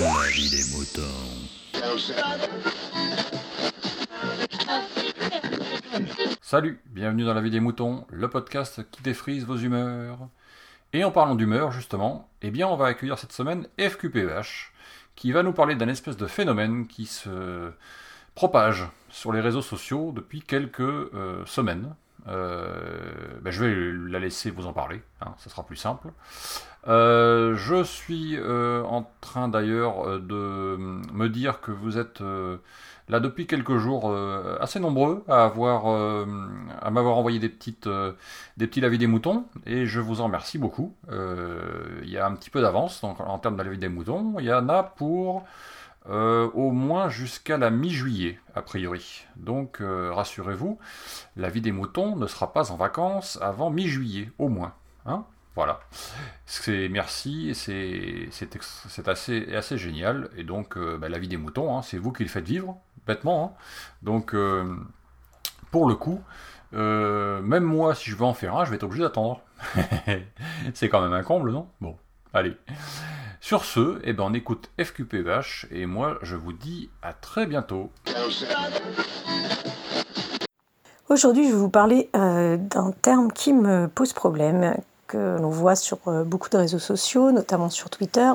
La vie moutons. Salut, bienvenue dans la vie des moutons, le podcast qui défrise vos humeurs. Et en parlant d'humeur, justement, eh bien on va accueillir cette semaine FQPH, qui va nous parler d'un espèce de phénomène qui se propage sur les réseaux sociaux depuis quelques euh, semaines. Euh, ben, je vais la laisser vous en parler, hein, ça sera plus simple. Euh, je suis en train d'ailleurs de me dire que vous êtes là depuis quelques jours assez nombreux à avoir à m'avoir envoyé des petites des petits lavis des moutons et je vous en remercie beaucoup. Il y a un petit peu d'avance en termes de lavis des moutons. Il y en a pour euh, au moins jusqu'à la mi-juillet, a priori. Donc euh, rassurez-vous, la vie des moutons ne sera pas en vacances avant mi-juillet, au moins. Hein voilà. C'est merci, c'est assez, assez génial. Et donc, euh, bah, la vie des moutons, hein, c'est vous qui le faites vivre, bêtement. Hein. donc, pour le coup, même moi, si je veux en faire un, je vais être obligé d'attendre. c'est quand même un comble, non? Bon, allez. Sur ce, eh ben, on écoute FQPH et moi je vous dis à très bientôt. Aujourd'hui, je vais vous parler euh, d'un terme qui me pose problème, que l'on voit sur euh, beaucoup de réseaux sociaux, notamment sur Twitter,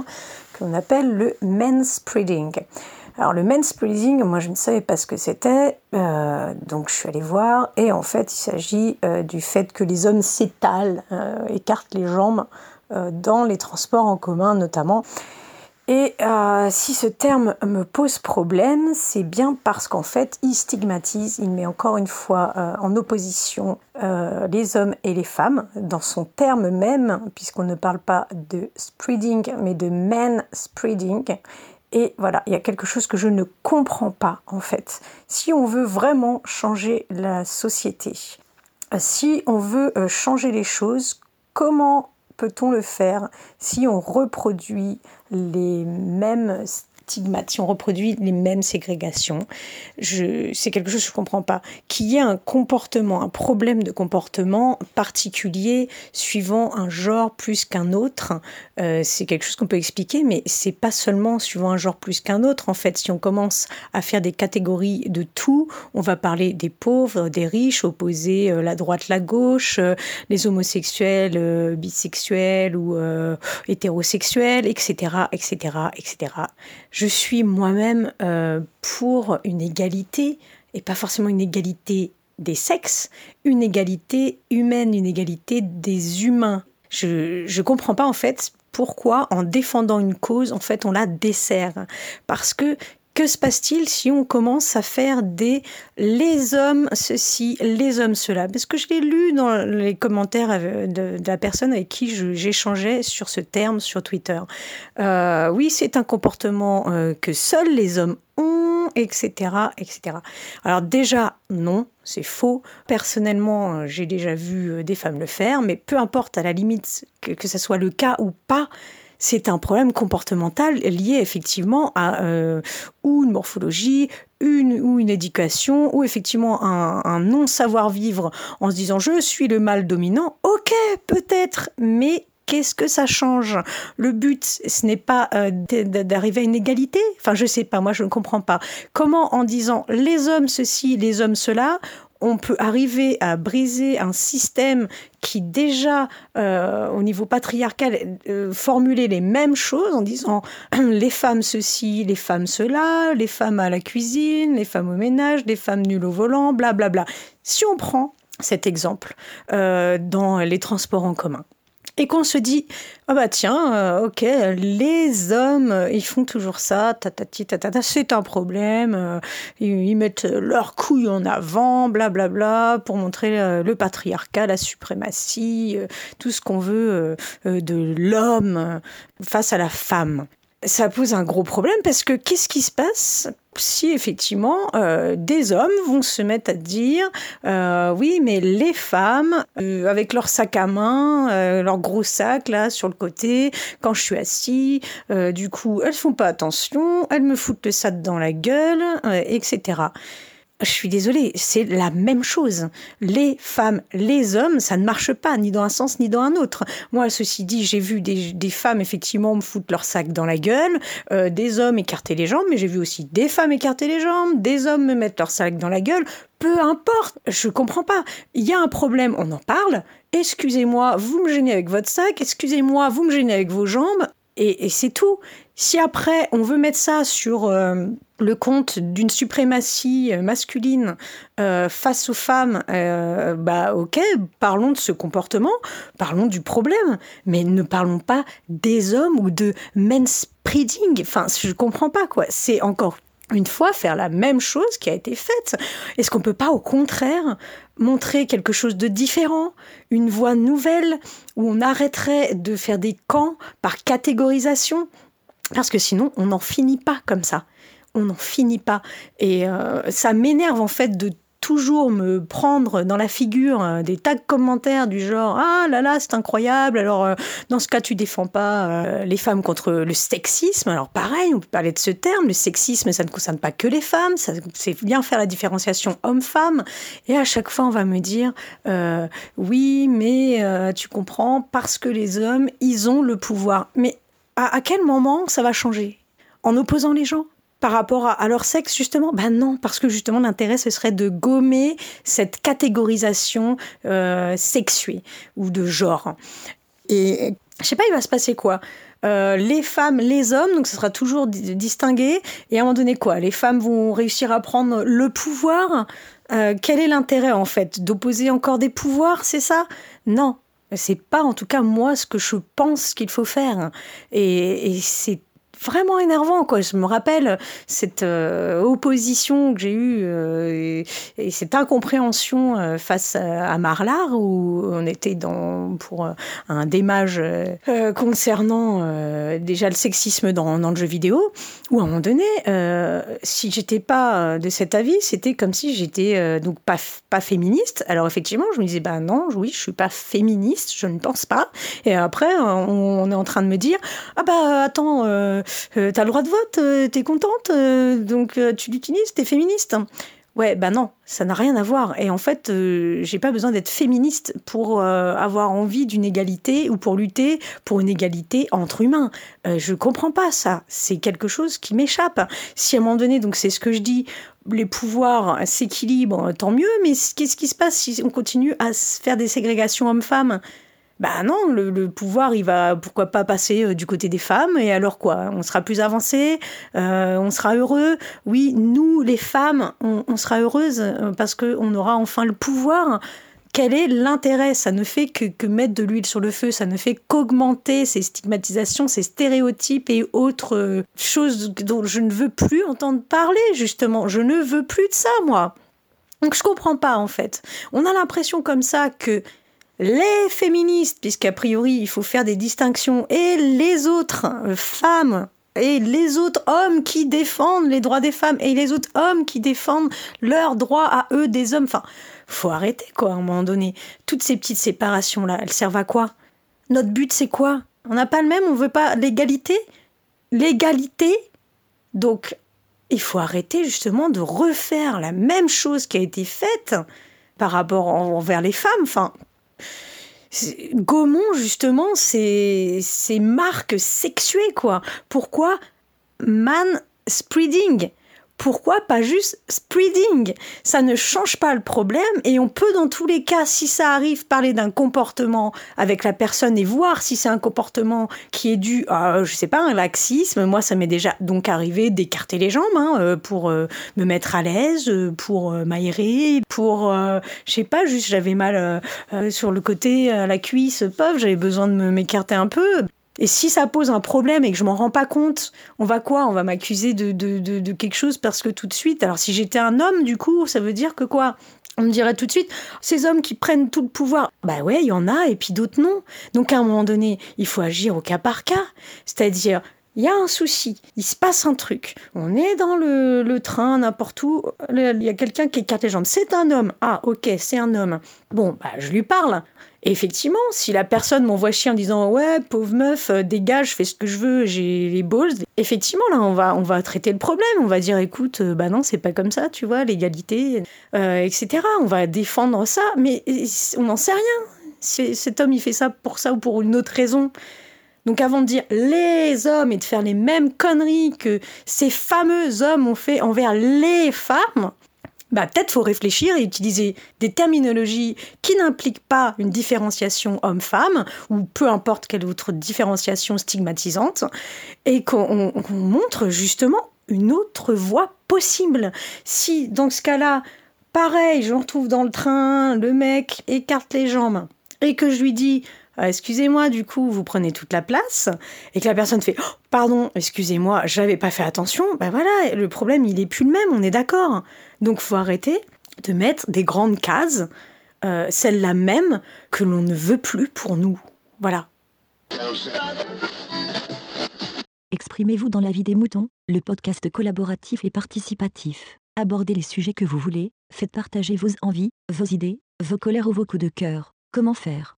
qu'on appelle le manspreading. Alors le manspreading, moi je ne savais pas ce que c'était, euh, donc je suis allée voir, et en fait il s'agit du fait que les hommes s'étalent, écartent les jambes dans les transports en commun notamment. Et euh, si ce terme me pose problème, c'est bien parce qu'en fait, il stigmatise, il met encore une fois euh, en opposition les hommes et les femmes dans son terme même, puisqu'on ne parle pas de spreading, mais de man spreading. Et voilà, il y a quelque chose que je ne comprends pas en fait. Si on veut vraiment changer la société, si on veut changer les choses, comment peut-on le faire si on reproduit les mêmes si on reproduit les mêmes ségrégations. c'est quelque chose que je ne comprends pas. Qu'il y ait un comportement, un problème de comportement particulier suivant un genre plus qu'un autre, euh, c'est quelque chose qu'on peut expliquer, mais c'est pas seulement suivant un genre plus qu'un autre. En fait, si on commence à faire des catégories de tout, on va parler des pauvres, des riches, opposer euh, la droite, la gauche, euh, les homosexuels, bisexuels ou hétérosexuels, etc., etc., etc je suis moi-même euh, pour une égalité, et pas forcément une égalité des sexes, une égalité humaine, une égalité des humains. Je ne comprends pas en fait pourquoi en défendant une cause, en fait, on la dessert. Parce que que se passe-t-il si on commence à faire des les hommes ceci, les hommes cela? Parce que je l'ai lu dans les commentaires de, la personne avec qui j'échangeais sur ce terme sur Twitter. Euh, oui, c'est un comportement euh, que seuls les hommes ont, etc., etc. Alors déjà, non, c'est faux. Personnellement, euh, j'ai déjà vu des femmes le faire, mais peu importe à la limite que ce soit le cas ou pas, c'est un problème comportemental lié effectivement à euh, ou une morphologie, une ou une éducation, ou effectivement un, non-savoir-vivre en se disant je suis le mal dominant. Ok, peut-être, mais qu'est-ce que ça change? Le but, ce n'est pas euh, d'arriver à une égalité? Enfin, je sais pas, moi je ne comprends pas. Comment en disant les hommes ceci, les hommes cela, on peut arriver à briser un système qui déjà, euh, au niveau patriarcal, euh, formulait les mêmes choses en disant les femmes ceci, les femmes cela, les femmes à la cuisine, les femmes au ménage, les femmes nulles au volant, blablabla. Bla bla. Si on prend cet exemple euh, dans les transports en commun, et qu'on se dit ah bah tiens euh, ok les hommes euh, ils font toujours ça tatati tatata c'est un problème euh, ils, mettent leurs couilles en avant blablabla bla, bla, pour montrer le patriarcat la suprématie tout ce qu'on veut de l'homme face à la femme ça pose un gros problème parce que qu'est-ce qui se passe si effectivement euh, des hommes vont se mettre à dire euh, oui mais les femmes euh, avec leur sac à main leur gros sac là sur le côté quand je suis assis du coup elles font pas attention elles me foutent le sac dans la gueule etc je suis désolée, c'est la même chose. Les femmes, les hommes, ça ne marche pas, ni dans un sens ni dans un autre. Moi, ceci dit, j'ai vu des, femmes effectivement me foutre leur sac dans la gueule, euh, des hommes écarter les jambes, mais j'ai vu aussi des femmes écarter les jambes, des hommes me mettre leur sac dans la gueule. Peu importe, je comprends pas. Il y a un problème, on en parle. Excusez-moi, vous me gênez avec votre sac. Excusez-moi, vous me gênez avec vos jambes. Et, c'est tout. Si après on veut mettre ça sur euh, le compte d'une suprématie euh, masculine euh, face aux femmes, bah ok, parlons de ce comportement, parlons du problème, mais ne parlons pas des hommes ou de manspreading. Enfin, je comprends pas quoi. C'est encore une fois faire la même chose qui a été faite. Est-ce qu'on peut pas au contraire montrer quelque chose de différent, une voie nouvelle, où on arrêterait de faire des camps par catégorisation? Parce que sinon, on n'en finit pas comme ça. On n'en finit pas. Et euh, ça m'énerve en fait de toujours me prendre dans la figure euh, des de commentaires du genre ah là là c'est incroyable. Alors euh, dans ce cas tu défends pas les femmes contre le sexisme alors pareil on peut parler de ce terme. Le sexisme ça ne concerne pas que les femmes. C'est bien faire la différenciation homme-femme et à chaque fois on va me dire oui mais tu comprends parce que les hommes ils ont le pouvoir mais à quel moment ça va changer? En opposant les gens? Par rapport à, leur sexe, justement? Ben non, parce que justement l'intérêt, ce serait de gommer cette catégorisation euh, sexuée ou de genre. Et je sais pas, il va se passer quoi? Euh, les femmes, les hommes, donc ce sera toujours distingué. Et à un moment donné, quoi? Les femmes vont réussir à prendre le pouvoir? Euh, quel est l'intérêt en fait? D'opposer encore des pouvoirs, c'est ça? Non, c'est pas en tout cas moi ce que je pense qu'il faut faire. Et, c'est vraiment énervant quoi. Je me rappelle cette euh, opposition que j'ai eue euh, et, cette incompréhension euh, face à, Marlar où on était dans pour un démage concernant déjà le sexisme dans, dans, le jeu vidéo où à un moment donné si j'étais pas de cet avis c'était comme si j'étais donc pas pas féministe. Alors effectivement je me disais bah non oui je suis pas féministe je ne pense pas. Et après on, on est en train de me dire ah bah attends euh, t'as le droit de vote, euh, t'es contente, euh, donc tu l'utilises, t'es féministe. Ouais, bah non, ça n'a rien à voir. Et en fait, j'ai pas besoin d'être féministe pour avoir envie d'une égalité ou pour lutter pour une égalité entre humains. je comprends pas ça. C'est quelque chose qui m'échappe. Si à un moment donné, donc c'est ce que je dis, les pouvoirs s'équilibrent, tant mieux. Mais qu'est-ce qui se passe si on continue à faire des ségrégations hommes-femmes? Bah non, le, pouvoir, il va pourquoi pas passer euh, du côté des femmes, et alors quoi? On sera plus avancé, euh, on sera heureux? Oui, nous, les femmes, on, sera heureuses euh, parce qu'on aura enfin le pouvoir. Quel est l'intérêt? Ça ne fait que, que, mettre de l'huile sur le feu, ça ne fait qu'augmenter ces stigmatisations, ces stéréotypes et autres choses dont je ne veux plus entendre parler, justement. Je ne veux plus de ça, moi. Donc je comprends pas, en fait. On a l'impression comme ça que les féministes, puisqu'a priori il faut faire des distinctions, et les autres femmes et les autres hommes qui défendent les droits des femmes et les autres hommes qui défendent leurs droits à eux des hommes. Enfin, faut arrêter quoi à un moment donné. Toutes ces petites séparations là, elles servent à quoi? Notre but c'est quoi? On n'a pas le même, on veut pas l'égalité? L'égalité? Donc il faut arrêter justement de refaire la même chose qui a été faite par rapport envers les femmes. Enfin, Gaumont, justement, c'est marques sexuées, quoi. Pourquoi man spreading? Pourquoi pas juste spreading? Ça ne change pas le problème et on peut dans tous les cas, si ça arrive, parler d'un comportement avec la personne et voir si c'est un comportement qui est dû à, je sais pas, un laxisme. Moi, ça m'est déjà donc arrivé d'écarter les jambes hein, euh, pour euh, me mettre à l'aise, euh, pour m'aérer, pour, je sais pas, juste j'avais mal sur le côté, la cuisse, pauvre, j'avais besoin de m'écarter un peu. Et si ça pose un problème et que je m'en rends pas compte, on va quoi? On va m'accuser de, de, de, quelque chose parce que tout de suite, alors si j'étais un homme, du coup, ça veut dire que quoi? On me dirait tout de suite, ces hommes qui prennent tout le pouvoir, bah ouais, il y en a, et puis d'autres non. Donc à un moment donné, il faut agir au cas par cas. C'est-à-dire, il y a un souci, il se passe un truc, on est dans le, le train, n'importe où, il y a quelqu'un qui écarte les jambes, c'est un homme, ah ok, c'est un homme. Bon, bah je lui parle, Effectivement, si la personne m'envoie chier en disant ouais pauvre meuf euh, dégage, je fais ce que je veux, j'ai les balls, effectivement là on va on va traiter le problème, on va dire écoute euh, bah non c'est pas comme ça, tu vois l'égalité, euh, etc. On va défendre ça, mais on n'en sait rien. Cet homme il fait ça pour ça ou pour une autre raison. Donc avant de dire les hommes et de faire les mêmes conneries que ces fameux hommes ont fait envers les femmes, bah, peut-être faut réfléchir et utiliser des terminologies qui n'impliquent pas une différenciation homme-femme ou peu importe quelle autre différenciation stigmatisante et qu'on montre justement une autre voie possible. Si dans ce cas-là, pareil, je me retrouve dans le train, le mec écarte les jambes et que je lui dis excusez-moi, du coup, vous prenez toute la place, et que la personne fait, oh, pardon, excusez-moi, j'avais pas fait attention, ben voilà, le problème, il est plus le même, on est d'accord. Donc, faut arrêter de mettre des grandes cases, euh, celles-là même, que l'on ne veut plus pour nous. Voilà. Exprimez-vous dans la vie des moutons, le podcast collaboratif et participatif. Abordez les sujets que vous voulez, faites partager vos envies, vos idées, vos colères ou vos coups de cœur. Comment faire?